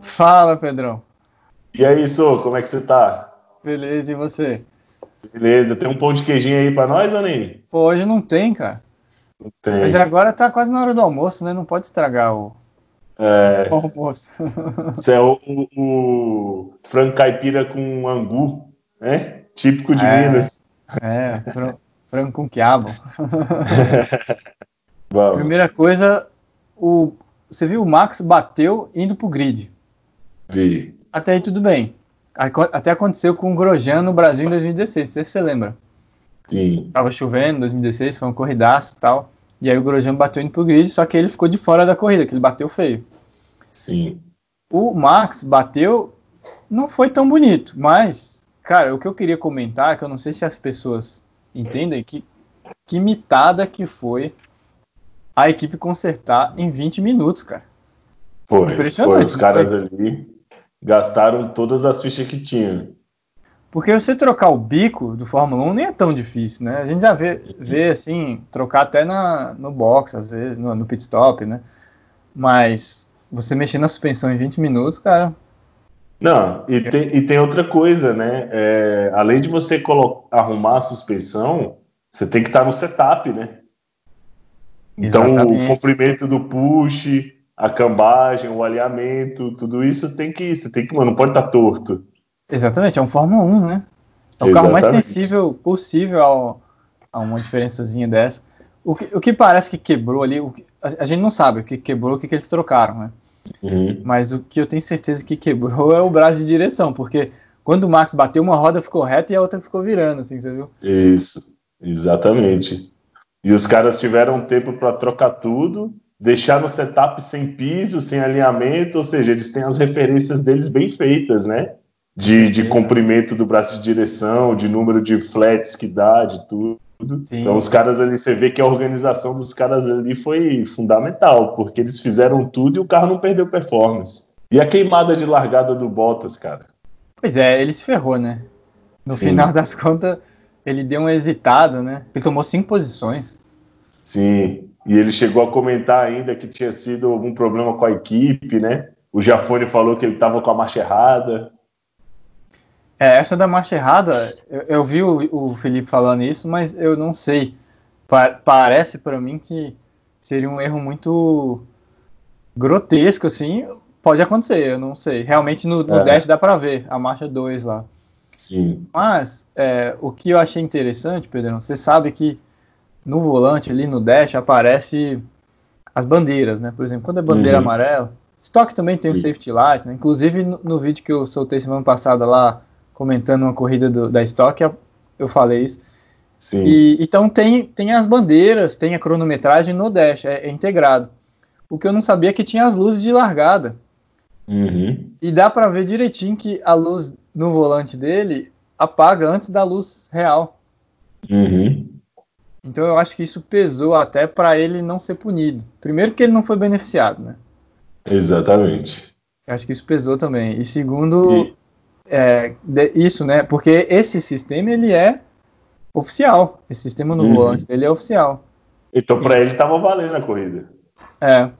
Fala, Pedrão. E aí, Sô, como é que você tá? Beleza, e você? Beleza, tem um pão de queijinho aí pra nós, nem? Pô, hoje não tem, cara. Não tem. Mas agora tá quase na hora do almoço, né? Não pode estragar o, É, o almoço. isso é o, o, frango caipira com angu, né? Típico de É. Minas. É, fran- frango com quiabo. Primeira coisa, o, você viu o Max bateu indo pro grid. Vi. Até aí tudo bem. Até aconteceu com o Grosjean no Brasil em 2016, não sei se você lembra. Sim. Tava chovendo em 2016, foi um corridaço e tal. E aí o Grosjean bateu indo pro grid, só que ele ficou de fora da corrida, que ele bateu feio. Sim. O Max bateu, não foi tão bonito, mas, cara, o que eu queria comentar, é que eu não sei se as pessoas entendem, que, que mitada que foi a equipe consertar em 20 minutos, cara. Foi. Impressionante, Foi. Os caras foi? ali gastaram todas as fichas que tinham. Porque você trocar o bico do Fórmula 1 nem é tão difícil, né? A gente já vê, vê assim, trocar até na, no box, às vezes, no, no pit stop, né? Mas você mexer na suspensão em 20 minutos, cara, Não, e tem, e tem outra coisa, né? É, além de você arrumar a suspensão, você tem que estar no setup, né? Então, o Exatamente. comprimento do push, a cambagem, o alinhamento, tudo isso tem que, você tem que, mano, não pode estar torto. Exatamente, é um Fórmula 1, né? É o carro mais Exatamente. sensível possível ao- a uma diferençazinha dessa. O que, o que parece que quebrou ali, que- a, a gente não sabe o que quebrou, o que, que eles trocaram, né? Uhum. Mas o que eu tenho certeza que quebrou é o braço de direção, porque quando o Max bateu, uma roda ficou reta e a outra ficou virando, assim, você viu? Isso, exatamente. E os caras tiveram tempo para trocar tudo, deixar no setup sem piso, sem alinhamento, ou seja, eles têm as referências deles bem feitas, né? De, de comprimento do braço de direção, de número de flats que dá, de tudo. Sim. Então, os caras ali, você vê que a organização dos caras ali foi fundamental, porque eles fizeram tudo e o carro não perdeu performance. E a queimada de largada do Bottas, cara? Pois é, ele se ferrou, né? No Sim. final das contas, ele deu uma hesitada, né? Ele tomou cinco posições. Sim, e ele chegou a comentar ainda que tinha sido algum problema com a equipe, né? O Jafone falou que ele estava com a marcha errada. É, essa da marcha errada, eu, eu vi o, o Felipe falando isso, mas eu não sei. Pa- parece para mim que seria um erro muito grotesco, assim. Pode acontecer, eu não sei. Realmente no, no É. dash dá para ver a marcha 2 lá. Sim, Mas é, o que eu achei interessante, Pedrão, você sabe que no volante ali no dash aparece as bandeiras, né? Por exemplo, quando é bandeira Uhum. amarela, Stock também tem o safety light, né? Inclusive no, no vídeo que eu soltei semana passada lá, comentando uma corrida do- da Stock, eu, falei isso. sim, E, então tem, tem as bandeiras, tem a cronometragem no dash, é, é integrado. O que eu não sabia é que tinha as luzes de largada. Uhum. E dá pra ver direitinho que a luz no volante dele apaga antes da luz real. Uhum. Então eu acho que isso pesou até pra ele não ser punido. Primeiro que ele não foi beneficiado, né? Exatamente. Eu acho que isso pesou também. E segundo, E- é, de- isso, né? Porque esse sistema ele é oficial. Esse sistema no Uhum. volante dele é oficial. Então, para ele, estava valendo a corrida. É.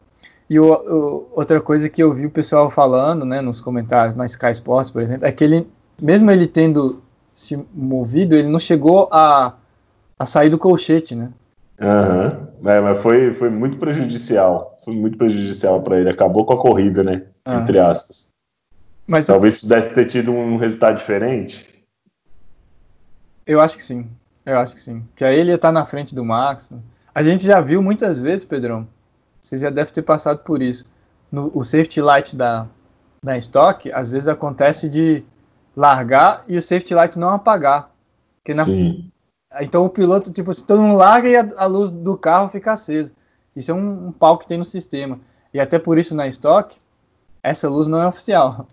E o- o- outra coisa que eu vi o pessoal falando, né, nos comentários na Sky Sports, por exemplo, é que ele, mesmo ele tendo se movido, ele não chegou a, a sair do colchete, né? Aham. É, mas foi, foi muito prejudicial. Foi muito prejudicial para ele. Acabou com a corrida, né? Ah. Entre aspas. Mas Talvez pudesse ter tido um resultado diferente. eu acho que sim. Eu acho que sim. Que aí ele ia estar na frente do Max. né? A gente já viu muitas vezes, Pedrão. Você já deve ter passado por isso. No, o safety light da, da Stock, às vezes acontece de largar e o safety light não apagar. Porque na, Sim. Então o piloto, tipo, se todo mundo larga e a, a luz do carro fica acesa. Isso é um, um pau que tem no sistema. E até por isso na Stock, essa luz não é oficial.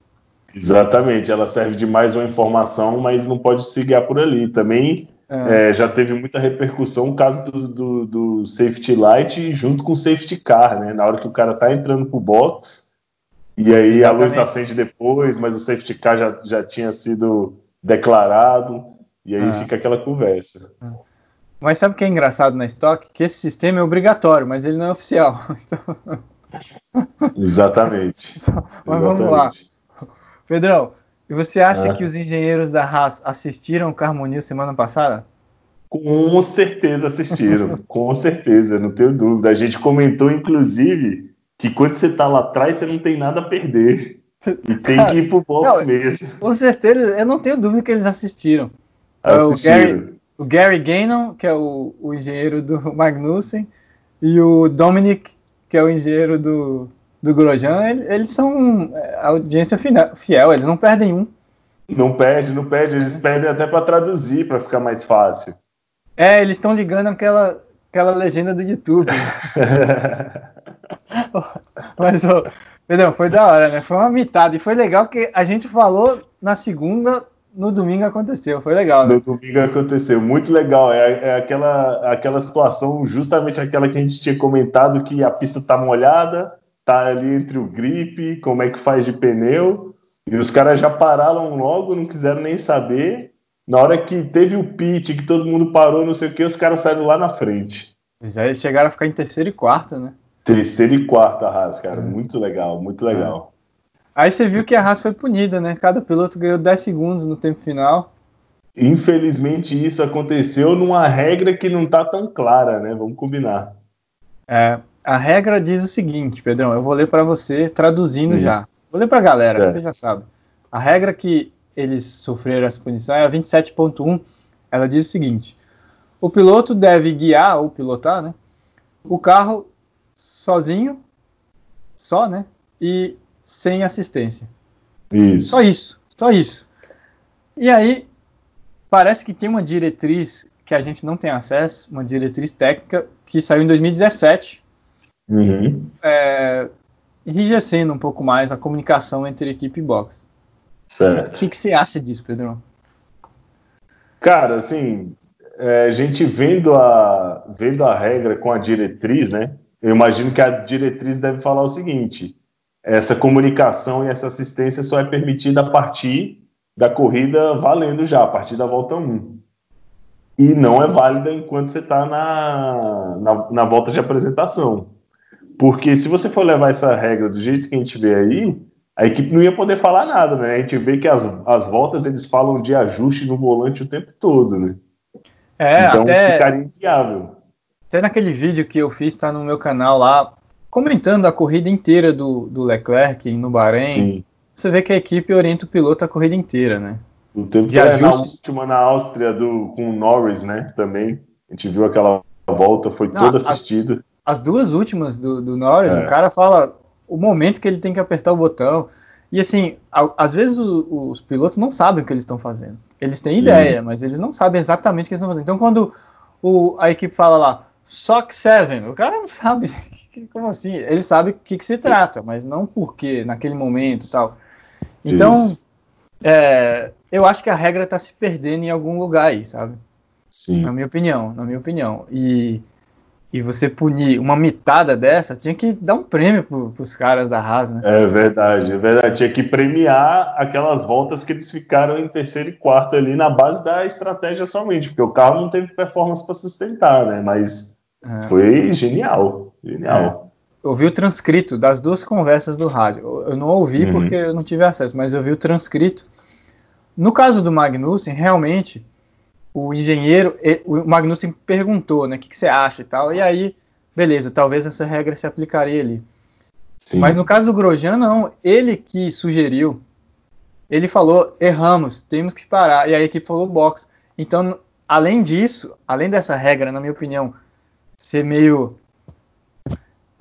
Exatamente, ela serve de mais uma informação, mas não pode se guiar por ali. Também É, é, já teve muita repercussão o caso do, do, do safety light junto com o safety car, né? Na hora que o cara tá entrando pro box, e aí a luz Exatamente. acende depois, mas o safety car já, já tinha sido declarado, e aí Ah. fica aquela conversa. Mas sabe o que é engraçado na Stock? Que esse sistema é obrigatório, mas ele não é oficial. Então, Exatamente. Mas vamos lá. Pedrão, e você acha ah. que os engenheiros da Haas assistiram o Carmonil semana passada? Com certeza assistiram, com certeza, não tenho dúvida. A gente comentou, inclusive, que quando você tá lá atrás, você não tem nada a perder. E tem Cara, que ir pro box não, mesmo. Com certeza, eu não tenho dúvida que eles assistiram. Assistiram. O Gary, o Gary Gannon, que é o, o engenheiro do Magnussen, e o Dominic, que é o engenheiro do, do Grosjean, eles, eles são é, audiência fiel, eles não perdem um. Não perde, não perde, eles perdem até para traduzir, para ficar mais fácil. É, eles estão ligando aquela, aquela legenda do YouTube. Mas, Pedrão, foi da hora, né? Foi uma mitada. E foi legal que a gente falou na segunda, no domingo aconteceu. Foi legal, né? No domingo aconteceu. Muito legal. É, é aquela, aquela situação, justamente aquela que a gente tinha comentado, que a pista tá molhada, tá ali entre o gripe, como é que faz de pneu. E os caras já pararam logo, não quiseram nem saber. Na hora que teve o pit, que todo mundo parou, não sei o que, os caras saíram lá na frente. Já eles chegaram a ficar em terceiro e quarto, né? Terceiro e quarto a Haas, cara. É. Muito legal, muito legal. É. Aí você viu que a Haas foi punida, né? Cada piloto ganhou 10 segundos no tempo final. Infelizmente isso aconteceu numa regra que não tá tão clara, né? Vamos combinar. É, a regra diz o seguinte, Pedrão, eu vou ler para você traduzindo já. Vou ler para a galera, é. você já sabe. A regra que eles sofreram essa punição é a 27.1. Ela diz o seguinte: o piloto deve guiar ou pilotar, né, o carro sozinho, só, né? E sem assistência. Isso. Só isso, só isso. E aí, parece que tem uma diretriz que a gente não tem acesso, uma diretriz técnica que saiu em 2017, uhum. é, enrijecendo um pouco mais a comunicação entre equipe e box. Certo. O que, que você acha disso, Pedro? Cara, assim, é, a gente vendo a, vendo a regra com a diretriz, né? Eu imagino que a diretriz deve falar o seguinte: essa comunicação e essa assistência só é permitida a partir da corrida valendo já, a partir da volta 1. E não é válida enquanto você está na, na, na, volta de apresentação. Porque se você for levar essa regra do jeito que a gente vê aí, a equipe não ia poder falar nada, né? A gente vê que as, as voltas eles falam de ajuste no volante o tempo todo, né? É, então até... ficaria inviável. Até naquele vídeo que eu fiz, tá no meu canal lá, comentando a corrida inteira do, do Leclerc no Bahrein. Sim. Você vê que a equipe orienta o piloto a corrida inteira, né? O tempo de ajustes... na última na Áustria do, com o Norris, né? Também. A gente viu aquela volta, foi Não, toda assistida. As, as, duas últimas do, do Norris, é. o cara fala o momento que ele tem que apertar o botão. E assim, às vezes os, os pilotos não sabem o que eles estão fazendo. Eles têm ideia, mas eles não sabem exatamente o que eles estão fazendo. Então, quando o, a equipe fala lá, SOC 7. O cara não sabe como assim. Ele sabe o que, que se trata, mas não por quê, naquele momento tal. Então, é, eu acho que a regra está se perdendo em algum lugar aí, sabe? Sim. Na minha opinião, na minha opinião. E e você punir uma mitada dessa, tinha que dar um prêmio para os caras da Haas, né? É verdade, é verdade. Tinha que premiar aquelas voltas que eles ficaram em terceiro e quarto ali na base da estratégia somente, porque o carro não teve performance para sustentar, né? Mas é. foi genial, genial. É. Eu vi o transcrito das duas conversas do rádio. Eu não ouvi uhum. porque eu não tive acesso, mas eu vi o transcrito. No caso do Magnussen, realmente o engenheiro, o Magnussen perguntou, né, o que, que, você acha e tal, e aí, beleza, talvez essa regra se aplicaria ali. Sim. Mas no caso do Grosjean, não, ele que sugeriu, ele falou, erramos, temos que parar, e a equipe falou box. Então, além disso, além dessa regra, na minha opinião, ser meio...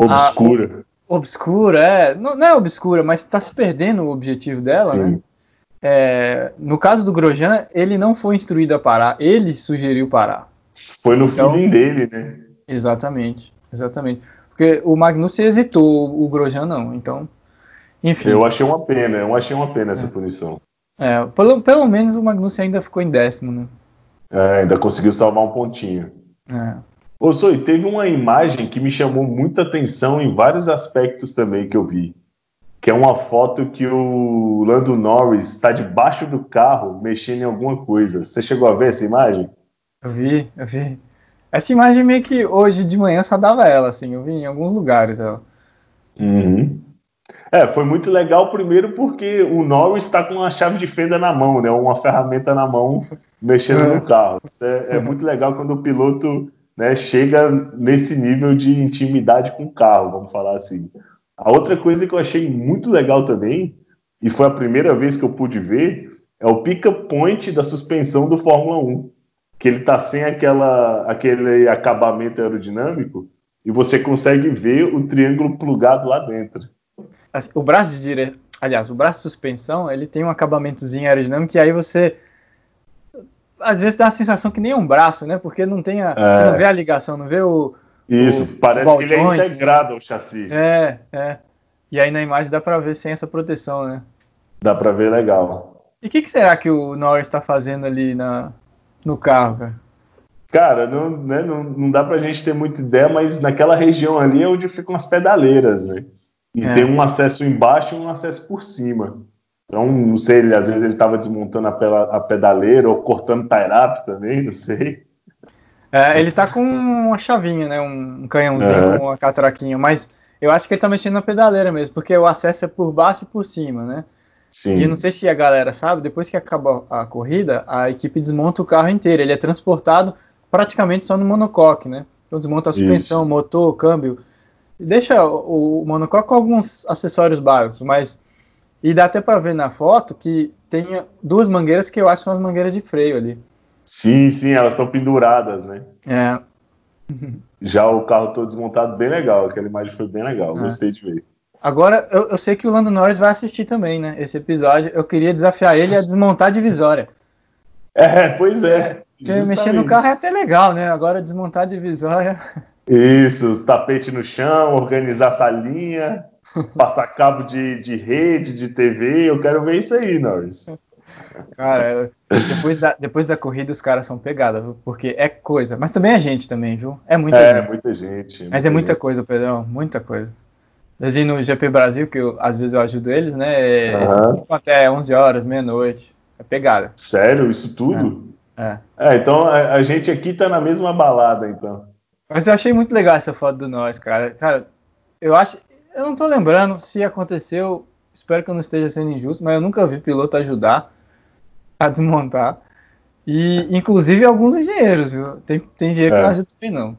Obscura. A, obscura, é, não, não é obscura, mas está se perdendo o objetivo dela, Sim. né? É, no caso do Grosjean, ele não foi instruído a parar, ele sugeriu parar. Foi no então, feeling dele, né? Exatamente, exatamente. Porque o Magnussen hesitou, o Grosjean não, então, enfim. Eu achei uma pena, eu achei uma pena essa punição. É, pelo, pelo menos o Magnussen ainda ficou em décimo, né? É, ainda conseguiu salvar um pontinho. É. Ô, Zoe, teve uma imagem que me chamou muita atenção em vários aspectos também que eu vi que é uma foto que o Lando Norris está debaixo do carro mexendo em alguma coisa. Você chegou a ver essa imagem? Eu vi, eu vi. Essa imagem meio que hoje de manhã só dava ela, assim, eu vi em alguns lugares ela. Uhum. É, foi muito legal primeiro porque o Norris está com uma chave de fenda na mão, né? Uma ferramenta na mão mexendo no é. carro. É, é, muito legal quando o piloto né, chega nesse nível de intimidade com o carro, vamos falar assim. A outra coisa que eu achei muito legal também, e foi a primeira vez que eu pude ver, é o pick-up point da suspensão do Fórmula 1. Que ele tá sem aquela, aquele acabamento aerodinâmico e você consegue ver o triângulo plugado lá dentro. O braço de direção, aliás, o braço de suspensão, ele tem um acabamentozinho aerodinâmico e aí você às vezes dá a sensação que nem um braço, né? Porque não tem a, é. você não vê a ligação, não vê o Isso, o, parece o que ele é integrado ao chassi. É, é. E aí na imagem dá para ver sem essa proteção, né? Dá para ver legal. E o que, que, será que o Norris está fazendo ali na, no carro, cara? Cara, não, né, não, não dá pra gente ter muita ideia, mas naquela região ali é onde ficam as pedaleiras, né? E é. tem um acesso embaixo e um acesso por cima. Então, não sei, ele, às vezes ele estava desmontando a, pedaleira ou cortando tie-up também, não sei. É, ele tá com uma chavinha, né? Um canhãozinho com uma catraquinha, mas eu acho que ele tá mexendo na pedaleira mesmo, porque o acesso é por baixo e por cima, né? Sim. E eu não sei se a galera sabe, depois que acaba a corrida, a equipe desmonta o carro inteiro. Ele é transportado praticamente só no monocoque, né? Então desmonta a suspensão, Isso. motor, câmbio. E deixa o, o monocoque com alguns acessórios básicos, mas e dá até para ver na foto que tem duas mangueiras que eu acho que são as mangueiras de freio ali. Sim, sim, elas estão penduradas, né? É. Já o carro todo desmontado, bem legal. Aquela imagem foi bem legal, é. gostei de ver. Agora, eu, eu, sei que o Lando Norris vai assistir também, né? Esse episódio. Eu queria desafiar ele a desmontar a divisória. É, pois é. Porque mexer no carro é até legal, né? Agora desmontar a divisória. Isso, os tapetes no chão, organizar a salinha. Passar cabo de, de rede, de TV, eu quero ver isso aí, Norris. Cara, depois da, depois da corrida os caras são pegados, porque é coisa. Mas também é gente também, viu? É muita é, gente. muita gente. Mas é muita gente. coisa, Pedrão, muita coisa. Ali no GP Brasil, que eu, às vezes eu ajudo eles, né? Uhum. Até 11 horas, meia-noite. É pegada. Sério? Isso tudo? É. É, é então a, a, gente aqui tá na mesma balada, então. Mas eu achei muito legal essa foto do nós, cara. Cara, eu acho. Eu não tô lembrando se aconteceu. Espero que eu não esteja sendo injusto, mas eu nunca vi piloto ajudar a desmontar. E, inclusive, alguns engenheiros, viu? Tem, tem engenheiro é. que não ajuda também, não.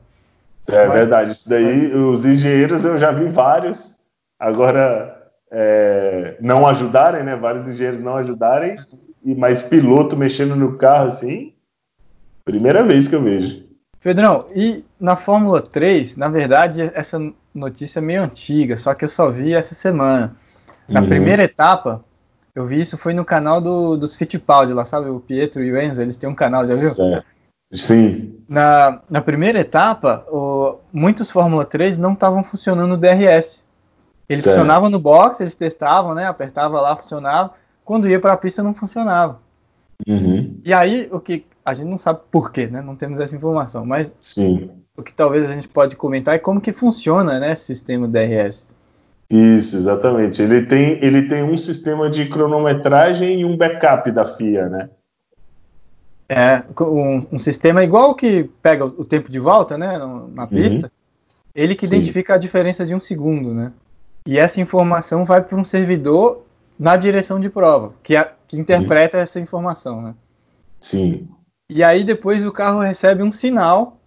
É mas, verdade. Isso daí, os engenheiros eu já vi vários. Agora, é, não ajudarem, né? Vários engenheiros não ajudarem. E mais piloto mexendo no carro assim. Primeira vez que eu vejo. Pedrão, e na Fórmula 3, na verdade, essa notícia meio antiga, só que eu só vi essa semana. Na uhum. primeira etapa, eu vi isso foi no canal do, dos Fittipaldi lá, sabe? O Pietro e o Enzo, eles têm um canal, já viu? Certo. Sim. Na, na primeira etapa, o, muitos Fórmula 3 não estavam funcionando o DRS. Eles certo. funcionavam no box, eles testavam, né? Apertava lá, funcionava. Quando ia para a pista, não funcionava. Uhum. E aí, o que a gente não sabe por quê, né? Não temos essa informação, mas Sim. O que talvez a gente pode comentar é como que funciona, né, esse sistema DRS. Isso, exatamente. Ele tem, ele tem um sistema de cronometragem e um backup da FIA, né? É, um, um sistema igual que pega o tempo de volta, né, na pista, uhum. ele que Sim. identifica a diferença de um segundo, né? E essa informação vai para um servidor na direção de prova, que, a, que interpreta uhum. essa informação, né? Sim. E aí depois o carro recebe um sinal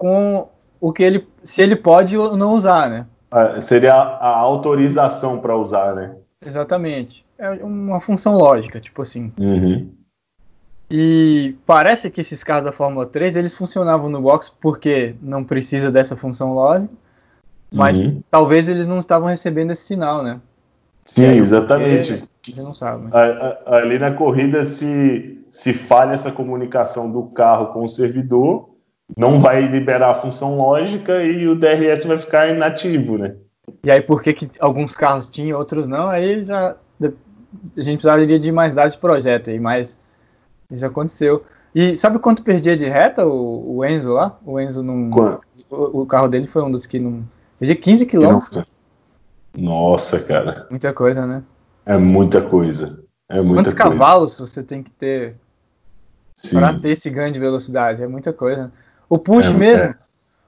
com o que ele, se ele pode ou não usar, né? Ah, seria a autorização para usar, né? Exatamente. É uma função lógica, tipo assim. Uhum. E parece que esses carros da Fórmula 3 eles funcionavam no box porque não precisa dessa função lógica, mas uhum. talvez eles não estavam recebendo esse sinal, né? Sim, exatamente. A gente não sabe. Ali na corrida, se se falha essa comunicação do carro com o servidor, não vai liberar a função lógica e o DRS vai ficar inativo, né? E aí por que, que alguns carros tinham, outros não? Aí já a gente precisaria de mais dados de projeto aí, mas isso aconteceu. E sabe quanto perdia de reta o, o Enzo lá? O Enzo não. O, o, carro dele foi um dos que não. Perdia 15 quilômetros. Nossa, cara. Muita coisa, né? É muita coisa. É muita Quantos coisa. cavalos você tem que ter para ter esse ganho de velocidade? É muita coisa. O push é, mesmo, é.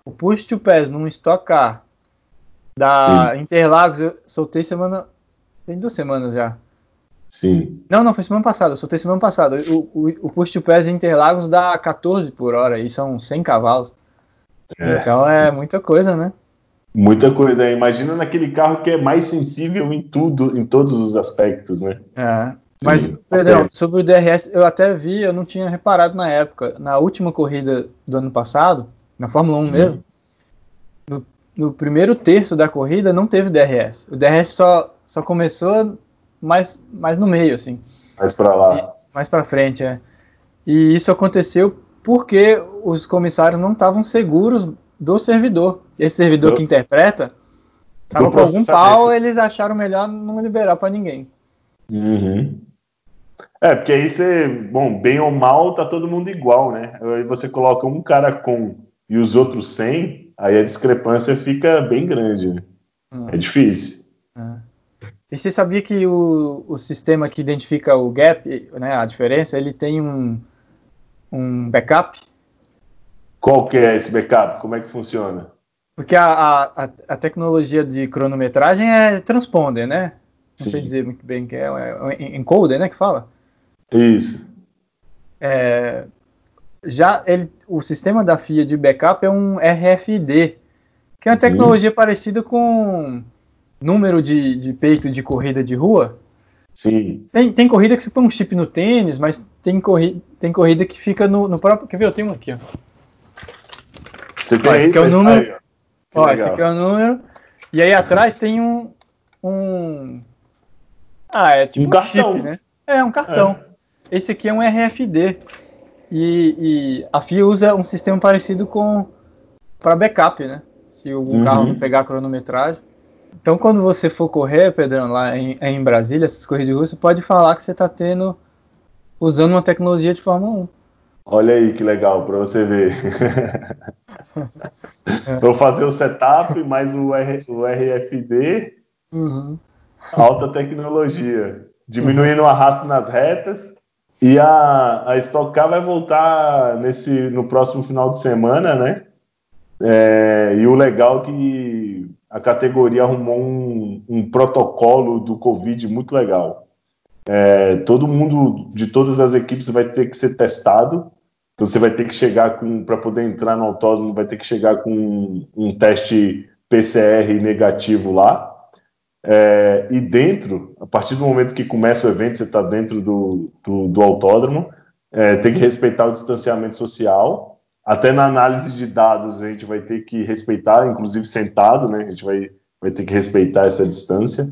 o push to pass num Stock Car, Da Sim. Interlagos, eu soltei semana. Tem duas semanas já. Sim. Não, não, foi semana passada, eu soltei semana passada. O, o, o push to pass Interlagos dá 14 por hora e são 100 cavalos. É, então é muita coisa, né? Muita coisa. Imagina naquele carro que é mais sensível em tudo, em todos os aspectos, né? É. Mas, Sim, Pedrão, sobre o DRS, eu até vi, eu não tinha reparado na época. Na última corrida do ano passado, na Fórmula 1 hum. mesmo, no, no, primeiro terço da corrida não teve DRS. O DRS só, só começou mais, mais no meio, assim. Mais para lá. E, mais para frente, é. E isso aconteceu porque os comissários não estavam seguros do servidor. Esse servidor do, que interpreta estava com algum pau, eles acharam melhor não liberar para ninguém. Uhum. É, porque aí você, bom, bem ou mal, tá todo mundo igual, né? Aí você coloca um cara com e os outros sem, aí a discrepância fica bem grande. Né? Hum. É difícil. É. E você sabia que o, o sistema que identifica o gap, né, a diferença, ele tem um, um backup? Qual que é esse backup? Como é que funciona? Porque a, a, a tecnologia de cronometragem é transponder, né? Não Sim. sei dizer muito bem que é, é, é encoder, né, que fala? Isso. É, já ele, o sistema da FIA de backup é um RFID, que é uma tecnologia uhum. parecida com número de, de peito de corrida de rua. Sim. Tem, tem corrida que você põe um chip no tênis, mas tem, corri, tem corrida que fica no, no próprio. Quer ver? Eu tenho um aqui, ó. Você tem ó, esse aqui é o número. Aí, ó, ó esse aqui é o número. E aí atrás tem um. um ah, é tipo um, um cartão. chip, né? É, um cartão. É. Esse aqui é um RFD. E, e, a FIA usa um sistema parecido com para backup, né? Se o uhum. carro não pegar a cronometragem. Então, quando você for correr, Pedrão, lá em, em Brasília, essas corridas de você pode falar que você está tendo usando uma tecnologia de Fórmula 1. Olha aí que legal para você ver. Vou fazer o setup mais o, R, o RFD, uhum. alta tecnologia, diminuindo o arrasto nas retas. E a, a Stock Car vai voltar nesse, no próximo final de semana, né? É, e o legal é que a categoria arrumou um, um protocolo do Covid muito legal. É, todo mundo de todas as equipes vai ter que ser testado. Então você vai ter que chegar com para poder entrar no autódromo, vai ter que chegar com um, um teste PCR negativo lá. É, e dentro, a partir do momento que começa o evento, você está dentro do, do, do autódromo, é, tem que respeitar o distanciamento social até na análise de dados a gente vai ter que respeitar, inclusive sentado, né? A gente vai, vai ter que respeitar essa distância.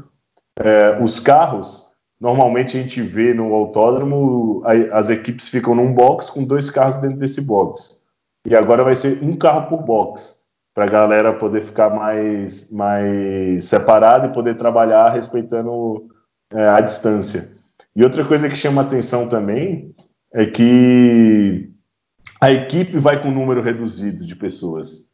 É, os carros, normalmente a gente vê no autódromo, as equipes ficam num box com dois carros dentro desse box. E agora vai ser um carro por box, para a galera poder ficar mais, mais separada e poder trabalhar respeitando é, a distância. E outra coisa que chama atenção também é que a equipe vai com um número reduzido de pessoas.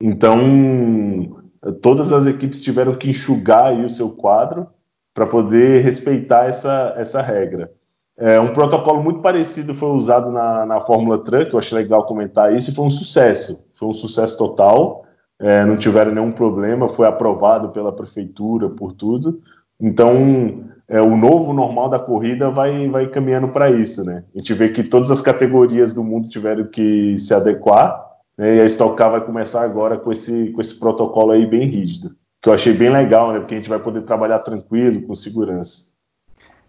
Então, todas as equipes tiveram que enxugar o seu quadro para poder respeitar essa, essa regra. É, um protocolo muito parecido foi usado na, na Fórmula Truck, eu achei legal comentar isso, e foi um sucesso, foi um sucesso total, é, não tiveram nenhum problema, foi aprovado pela prefeitura, por tudo. Então, é, o novo normal da corrida vai, vai caminhando para isso, né? A gente vê que todas as categorias do mundo tiveram que se adequar, né? E a Stock Car vai começar agora com esse, com esse protocolo aí bem rígido, que eu achei bem legal, né? Porque a gente vai poder trabalhar tranquilo, com segurança.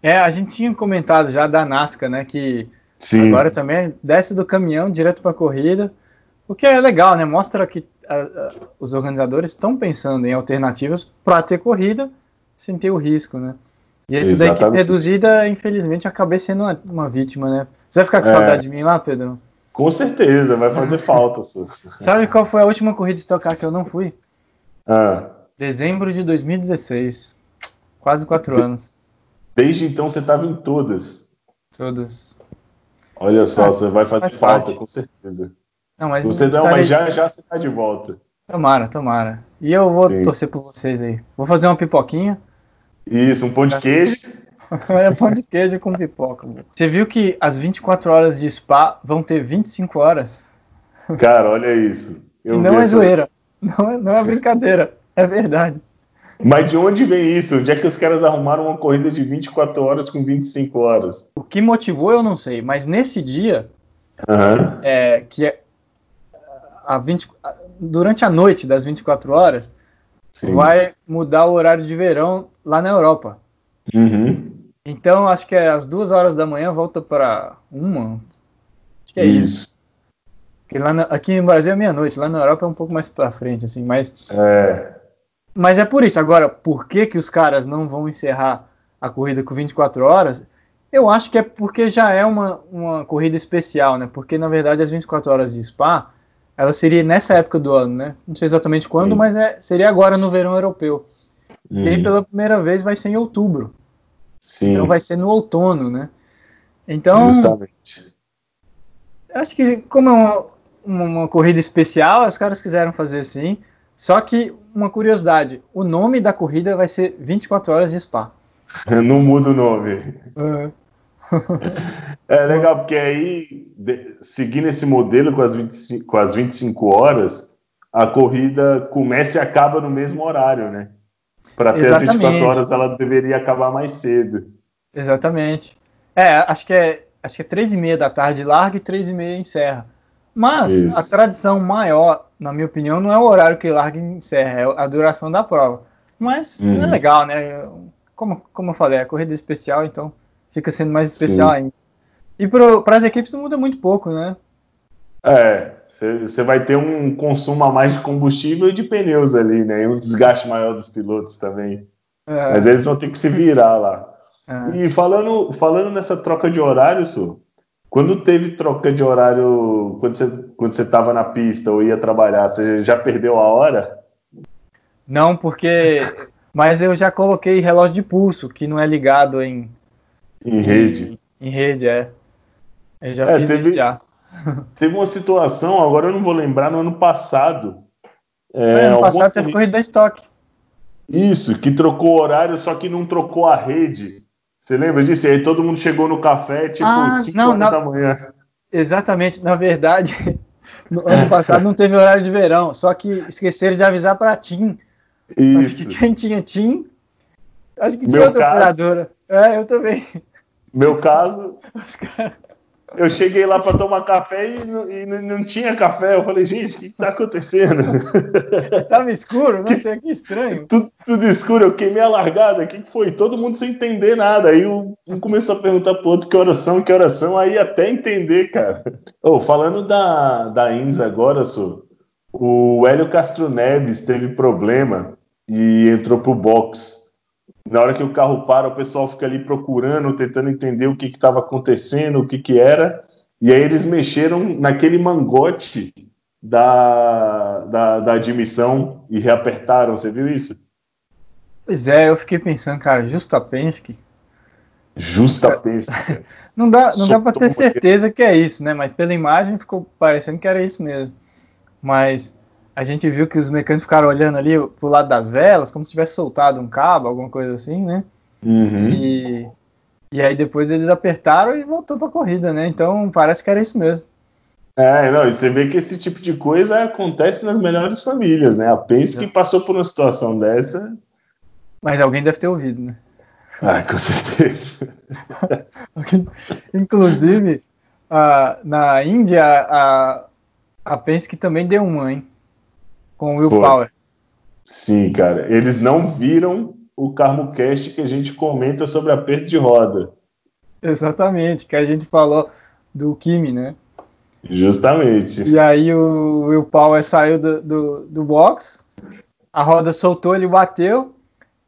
É, a gente tinha comentado já da NASCAR, né? Que Sim. agora também desce do caminhão direto para a corrida, o que é legal, né? Mostra que a, os organizadores estão pensando em alternativas para ter corrida sem ter o risco, né? E esse da equipe reduzida, infelizmente, acabei sendo uma, uma, vítima, né? Você vai ficar com é. saudade de mim lá, Pedro? Com certeza, vai fazer falta. Sabe qual foi a última corrida de tocar que eu não fui? Ah. Dezembro de 2016. Quase quatro anos. Desde então você estava em todas. Todas. Olha só, ah, você vai fazer falta, parte. com certeza. Não, mas você não, mas já já você está de volta. Tomara, tomara. E eu vou Sim. torcer por vocês aí. Vou fazer uma pipoquinha. Isso, um pão de queijo. é pão de queijo com pipoca. Você viu que as 24 horas de spa vão ter 25 horas? Cara, olha isso. Eu e não é essa... zoeira. Não é, não é brincadeira. É verdade. Mas de onde vem isso? Onde é que os caras arrumaram uma corrida de 24 horas com 25 horas? O que motivou eu não sei, mas nesse dia, uhum. é, que é a 20, durante a noite das 24 horas, Sim. vai mudar o horário de verão lá na Europa. Uhum. Então, acho que é às duas horas da manhã, volta para uma. Acho que é isso. isso. Lá na, aqui no Brasil é meia-noite, lá na Europa é um pouco mais para frente, assim, mas. É. Mas é por isso. Agora, por que, que os caras não vão encerrar a corrida com 24 horas? Eu acho que é porque já é uma, uma corrida especial, né? Porque, na verdade, as 24 horas de Spa, ela seria nessa época do ano, né? Não sei exatamente quando, Sim. mas é, seria agora no verão europeu. Uhum. E aí, uhum. pela primeira vez, vai ser em outubro. Sim. Então vai ser no outono, né? Então. Justamente. Acho que, como é uma, uma, uma corrida especial, os caras quiseram fazer assim. Só que, uma curiosidade: o nome da corrida vai ser 24 Horas de Spa. Não muda o nome. É. é legal, porque aí, seguindo esse modelo com as, 25, com as 25 horas, a corrida começa e acaba no mesmo horário, né? Para ter Exatamente. as 24 horas, ela deveria acabar mais cedo. Exatamente. É, acho que é, acho que é 3 e meia da tarde larga e 3 e meia encerra. Mas Isso. a tradição maior, na minha opinião, não é o horário que larga e encerra, é a duração da prova. Mas uhum. é legal, né? Como, como eu falei, é corrida especial, então fica sendo mais especial Sim. ainda. E para as equipes não muda muito pouco, né? É, você vai ter um consumo a mais de combustível e de pneus ali, né? E um desgaste maior dos pilotos também. É. Mas eles vão ter que se virar lá. É. E falando, falando nessa troca de horário, Su, quando teve troca de horário, quando você quando você estava na pista ou ia trabalhar, você já perdeu a hora? Não, porque. Mas eu já coloquei relógio de pulso, que não é ligado em. Em rede. Em, em rede, é. Eu já é, fiz teve... isso já. Teve uma situação, agora eu não vou lembrar, no ano passado. É, ano passado teve corrida da estoque. Isso, que trocou o horário, só que não trocou a rede. Você lembra disso? E aí todo mundo chegou no café, tipo, ah, 5 horas na... da manhã. Exatamente, na verdade, no ano passado não teve horário de verão, só que esqueceram de avisar para a TIM. Isso. Acho que quem tinha TIM, acho que tinha Meu outra caso... operadora. É, eu também. Meu caso, eu cheguei lá para tomar café e, não, e não, tinha café. Eu falei, gente, o que está acontecendo? Tava escuro, não sei, que estranho. Tudo, tudo, escuro, eu queimei a largada. O que, que foi? Todo mundo sem entender nada. Aí um, começou a perguntar pro outro que oração, que oração, aí até entender, cara. Oh, falando da, da INSA agora, Su, o Hélio Castro Neves teve problema e entrou pro box. Na hora que o carro para, o pessoal fica ali procurando, tentando entender o que estava acontecendo, o que, que era. E aí eles mexeram naquele mangote da, da, da admissão e reapertaram. Você viu isso? Pois é, eu fiquei pensando, cara, justa Penske. Justa Penske. não dá, não dá para ter certeza que é isso, né? Mas pela imagem ficou parecendo que era isso mesmo. Mas a gente viu que os mecânicos ficaram olhando ali pro lado das velas, como se tivesse soltado um cabo, alguma coisa assim, né? Uhum. E, e aí depois eles apertaram e voltou para a corrida, né? Então parece que era isso mesmo. É, não, e você vê que esse tipo de coisa acontece nas melhores famílias, né? A Penske que passou por uma situação dessa. Mas alguém deve ter ouvido, né? Ah, com certeza. Inclusive, a, na Índia, a, a Penske também deu uma, hein? Com o Will Foi. Power. Sim, cara. Eles não viram o CarmoCast que a gente comenta sobre aperto de roda. Exatamente, que a gente falou do Kimi, né? Justamente. E aí o Will Power saiu do, do, do box, a roda soltou, ele bateu,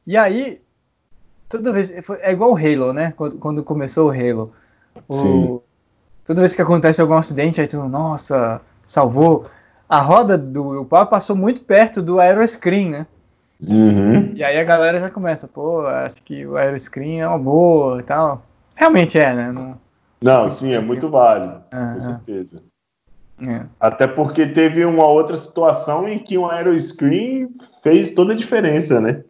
e aí toda vez é igual o Halo, né? Quando, quando começou o Halo. O, Sim. Toda vez que acontece algum acidente, aí tu, nossa, salvou a roda do Will Power passou muito perto do aeroscreen, né? Uhum. E aí a galera já começa, pô, acho que o aeroscreen é uma boa e tal. Realmente é, né? Não, Não sim, é muito válido, com certeza. É. Até porque teve uma outra situação em que um aeroscreen fez toda a diferença, né?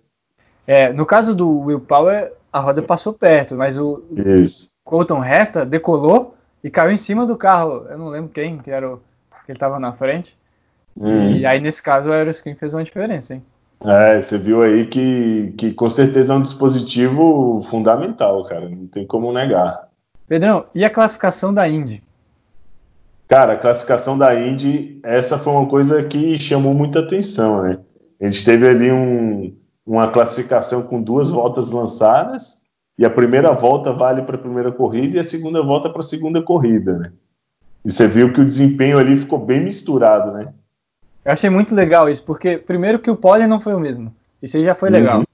É, no caso do Will Power, a roda passou perto, mas o Isso. Colton Herta decolou e caiu em cima do carro. Eu não lembro quem, que era o que ele estava na frente. Hum. E aí, nesse caso, o aeroscreen fez uma diferença, hein? É, você viu aí que, que com certeza é um dispositivo fundamental, cara. Não tem como negar. Pedrão, e a classificação da Indy? Cara, a classificação da Indy, essa foi uma coisa que chamou muita atenção, né? A gente teve ali um, uma classificação com duas voltas lançadas, e a primeira volta vale para a primeira corrida e a segunda volta para a segunda corrida, né? E você viu que o desempenho ali ficou bem misturado, né? Eu achei muito legal isso, porque primeiro que o pole não foi o mesmo. Isso aí já foi legal. Uhum.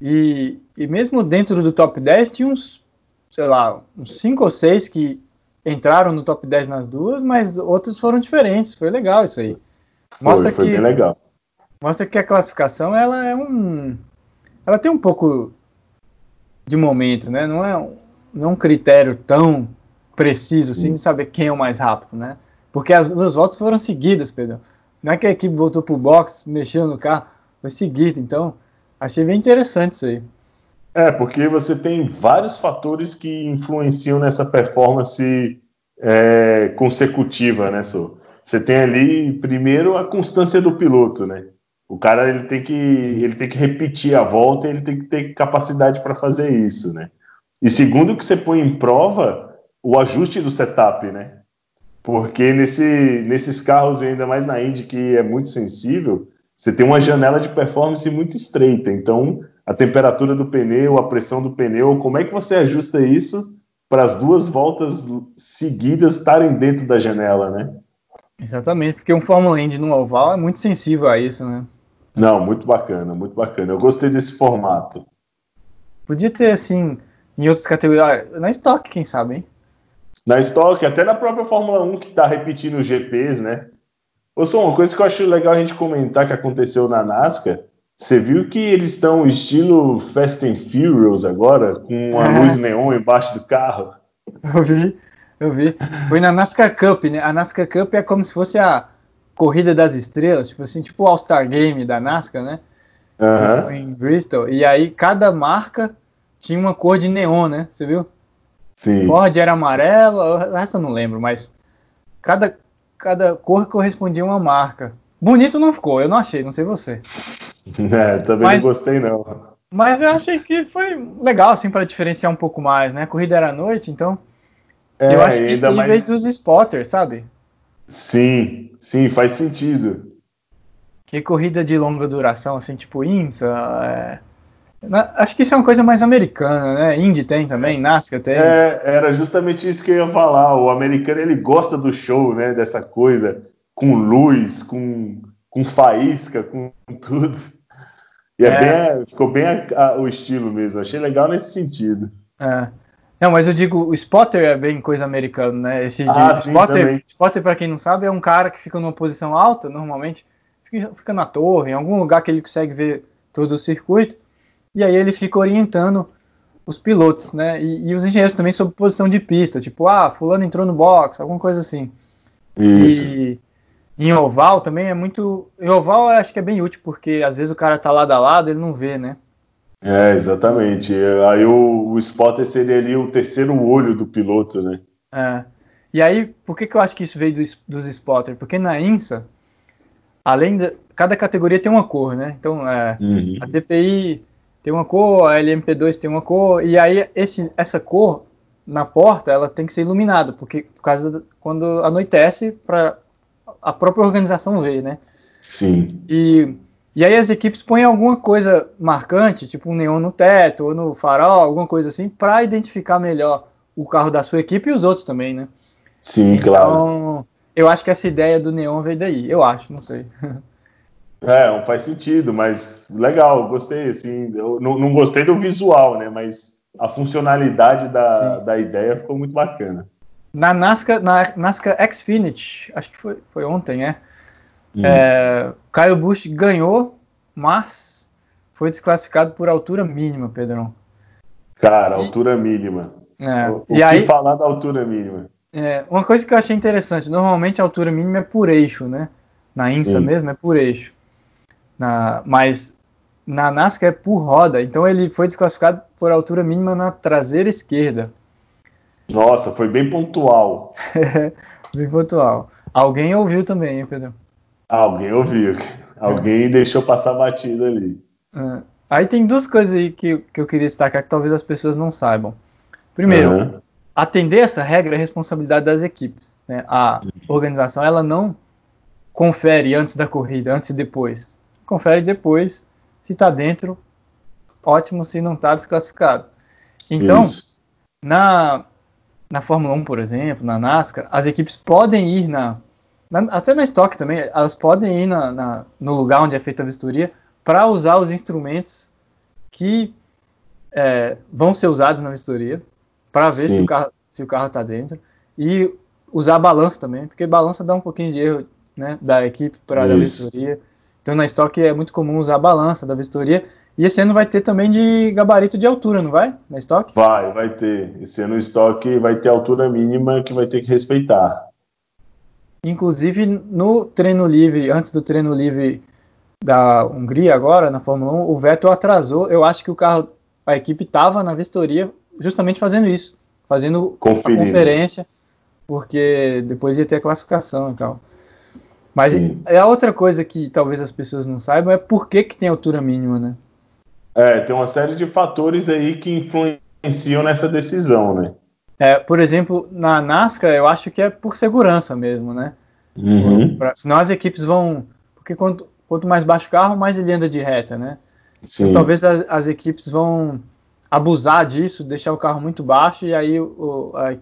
E, e mesmo dentro do top 10 tinha uns, sei lá, uns 5 ou 6 que entraram no top 10 nas duas, mas outros foram diferentes. Foi legal isso aí. Mostra foi, foi que, bem legal. Mostra que a classificação ela é um. Ela tem um pouco de momentos, né? Não é, não é um critério tão preciso assim de saber quem é o mais rápido, né? Porque as duas voltas foram seguidas, Pedro. Não é que a equipe voltou pro box, mexeu no carro, foi seguida. Então, achei bem interessante isso aí. É, porque você tem vários fatores que influenciam nessa performance é, consecutiva, né, Sô? Você tem ali, primeiro, a constância do piloto, né? O cara ele tem que, ele tem que repetir a volta, ele tem que ter capacidade para fazer isso, né? E segundo, que você põe em prova o ajuste do setup, né? Porque nesse, nesses carros, ainda mais na Indy, que é muito sensível, você tem uma janela de performance muito estreita. Então, a temperatura do pneu, a pressão do pneu, como é que você ajusta isso para as duas voltas seguidas estarem dentro da janela, né? Exatamente, porque um Fórmula Indy no oval é muito sensível a isso, né? Não, muito bacana, muito bacana. Eu gostei desse formato. Podia ter, assim, em outras categorias, na estoque, quem sabe, hein? Na estoque, até na própria Fórmula 1, que está repetindo os GPs, né? Ou só uma coisa que eu acho legal a gente comentar que aconteceu na NASCAR, você viu que eles estão estilo Fast and Furious agora, com a é. luz neon embaixo do carro? Eu vi, eu vi. Foi na NASCAR Cup, né? A NASCAR Cup é como se fosse a Corrida das Estrelas, tipo assim, tipo o All-Star Game da NASCAR, né? Uhum. Em Bristol. E aí cada marca tinha uma cor de neon, né? Você viu? Sim. Ford era amarelo, o resto eu não lembro, mas cada, cada cor correspondia a uma marca. Bonito não ficou, eu não achei, não sei você. É, também mas, não gostei não. Mas eu achei que foi legal, assim, para diferenciar um pouco mais, né? A corrida era à noite, então. É, eu acho que isso mais... em vez dos spotters, sabe? Sim, sim, faz sentido. Que corrida de longa duração, assim, tipo IMSA. É... Acho que isso é uma coisa mais americana, né? Indy tem também, NASCAR tem. É, era justamente isso que eu ia falar. O americano ele gosta do show, né? Dessa coisa com luz, com, com faísca, com tudo. E é, é. Bem, ficou bem a, a, o estilo mesmo. Achei legal nesse sentido. É. Não, mas eu digo, o spotter é bem coisa americana, né? Esse ah, de, sim, spotter, spotter para quem não sabe, é um cara que fica numa posição alta, normalmente, fica, fica na torre, em algum lugar que ele consegue ver todo o circuito, e aí ele fica orientando os pilotos, né? E, e os engenheiros também sobre posição de pista, tipo, ah, fulano entrou no box, alguma coisa assim. Isso. E, em oval também é muito. Em oval eu acho que é bem útil, porque às vezes o cara tá lado a lado, ele não vê, né? É, exatamente. Aí o, o spotter seria ali o terceiro olho do piloto, né? É. E aí, por que, que eu acho que isso veio do, dos spotters? Porque na INSA, além de. Cada categoria tem uma cor, né? Então, é, uhum. a DPI tem uma cor, a LMP2 tem uma cor, e aí esse, essa cor na porta ela tem que ser iluminada, porque por causa quando anoitece, para a própria organização vê, né? Sim. E, e aí as equipes põem alguma coisa marcante, tipo um neon no teto ou no farol, alguma coisa assim, para identificar melhor o carro da sua equipe e os outros também, né? Sim, então, claro. Eu acho que essa ideia do neon veio daí, eu acho, não sei. É, não faz sentido, mas legal, gostei, assim, eu não, não gostei do visual, né, mas a funcionalidade da, da ideia ficou muito bacana. Na NASCAR, na NASCAR Xfinity, acho que foi, foi ontem, é, hum. é Caio Bush ganhou, mas foi desclassificado por altura mínima, Pedrão. Cara, e, altura mínima. É, o, o e que aí, falar da altura mínima? É, uma coisa que eu achei interessante, normalmente a altura mínima é por eixo, né? Na INSA Sim. mesmo é por eixo. Na, mas na NASCAR é por roda, então ele foi desclassificado por altura mínima na traseira esquerda. Nossa, foi bem pontual. bem pontual. Alguém ouviu também, hein, Pedro? Alguém ouviu. Alguém deixou passar batido ali. É. Aí tem duas coisas aí que, que eu queria destacar que talvez as pessoas não saibam. Primeiro, uhum. atender essa regra é responsabilidade das equipes. Né? A organização ela não confere antes da corrida, antes e depois. Confere depois, se está dentro, ótimo, se não está, desclassificado. Então, Isso. na, na Fórmula 1, por exemplo, na NASCAR, as equipes podem ir na, na até na Stock também, elas podem ir na, na no lugar onde é feita a vistoria para usar os instrumentos que é, vão ser usados na vistoria para ver se o carro se o carro está dentro e usar a balança também, porque balança dá um pouquinho de erro né, da equipe para a vistoria. Então na Stock é muito comum usar a balança da vistoria e esse ano vai ter também de gabarito de altura, não vai? Na estoque? Vai, vai ter. Esse ano o estoque vai ter altura mínima que vai ter que respeitar. Inclusive no treino livre, antes do treino livre da Hungria agora, na Fórmula 1, o Vettel atrasou. Eu acho que o carro, a equipe estava na vistoria justamente fazendo isso, fazendo Conferindo. a conferência, porque depois ia ter a classificação e tal. Mas é a outra coisa que talvez as pessoas não saibam é por que, que tem altura mínima, né? É, tem uma série de fatores aí que influenciam nessa decisão, né? É, por exemplo, na NASCAR, eu acho que é por segurança mesmo, né? Uhum. Pra, senão as equipes vão. Porque quanto, quanto mais baixo o carro, mais ele anda de reta, né? Sim. Então, talvez as, as, equipes vão abusar disso, deixar o carro muito baixo e aí o, a,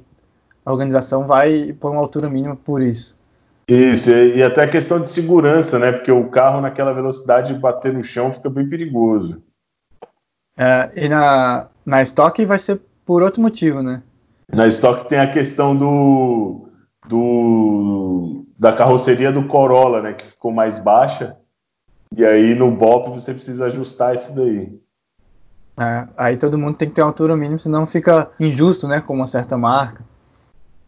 a, organização vai pôr uma altura mínima por isso. Isso, e até a questão de segurança, né? Porque o carro naquela velocidade bater no chão fica bem perigoso. É, e na, na Stock vai ser por outro motivo, né? Na Stock tem a questão do, do da carroceria do Corolla, né? Que ficou mais baixa. E aí no BOP você precisa ajustar isso daí. É, aí todo mundo tem que ter uma altura mínima, senão fica injusto, né? Com uma certa marca.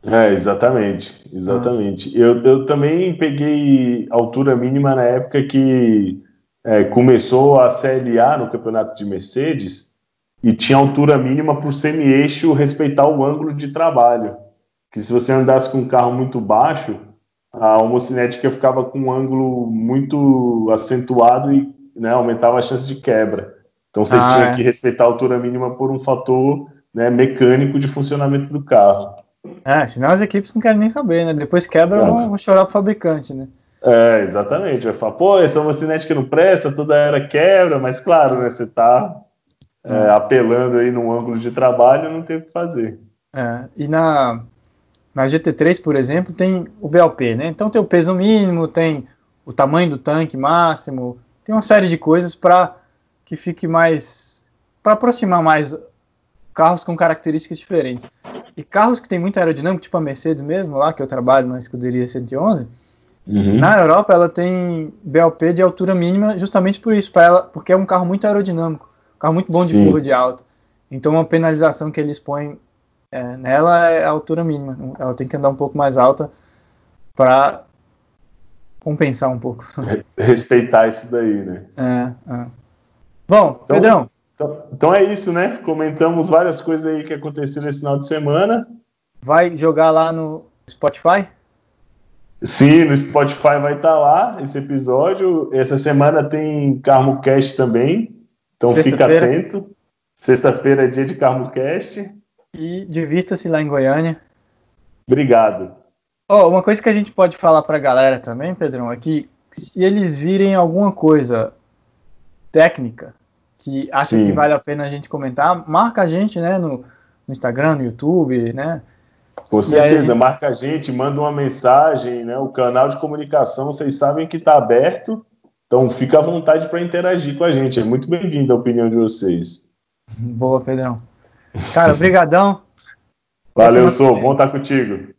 É, exatamente, exatamente. Ah. Eu, eu também peguei altura mínima na época que é, começou a CLA no campeonato de Mercedes e tinha altura mínima para o semi-eixo respeitar o ângulo de trabalho. Que se você andasse com um carro muito baixo, a homocinética ficava com um ângulo muito acentuado e né, aumentava a chance de quebra. Então você ah, tinha é. que respeitar a altura mínima por um fator né, mecânico de funcionamento do carro. É, senão as equipes não querem nem saber, né? Depois quebra, vão, vão chorar pro fabricante, né? É, exatamente. Vai falar, pô, essa homocinética não presta, toda era quebra, mas claro, né? Você tá é, é, apelando aí num ângulo de trabalho, não tem o que fazer. É, e na, na GT3, por exemplo, tem o BLP, né? Então tem o peso mínimo, tem o tamanho do tanque máximo, tem uma série de coisas para que fique mais. para aproximar mais carros com características diferentes. E carros que tem muito aerodinâmico, tipo a Mercedes mesmo, lá que eu trabalho na escuderia 111 Uhum. Na Europa, ela tem BLP de altura mínima justamente por isso, ela, porque é um carro muito aerodinâmico, um carro muito bom Sim. de curva de alta. Então, uma penalização que eles põem é, nela é a altura mínima. Ela tem que andar um pouco mais alta para compensar um pouco. Respeitar isso daí, né? É, é. Bom, então, Pedrão. Então, então, é isso, né? Comentamos várias coisas aí que aconteceram esse final de semana. Vai jogar lá no Spotify? Sim, no Spotify vai estar tá lá esse episódio. Essa semana tem CarmoCast também, então fica atento. Sexta-feira é dia de CarmoCast. E divirta-se lá em Goiânia. Obrigado. Oh, uma coisa que a gente pode falar para a galera também, Pedrão, é que se eles virem alguma coisa técnica que acham que vale a pena a gente comentar, marca a gente né, no, no Instagram, no YouTube, né? Com certeza, aí, marca a gente, manda uma mensagem, né? O canal de comunicação, vocês sabem que está aberto, então fica à vontade para interagir com a gente. É muito bem-vindo a opinião de vocês. Boa, Pedrão. Cara, brigadão. Valeu, sou. Bom estar contigo.